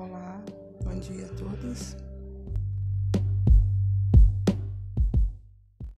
Olá, bom dia a todos.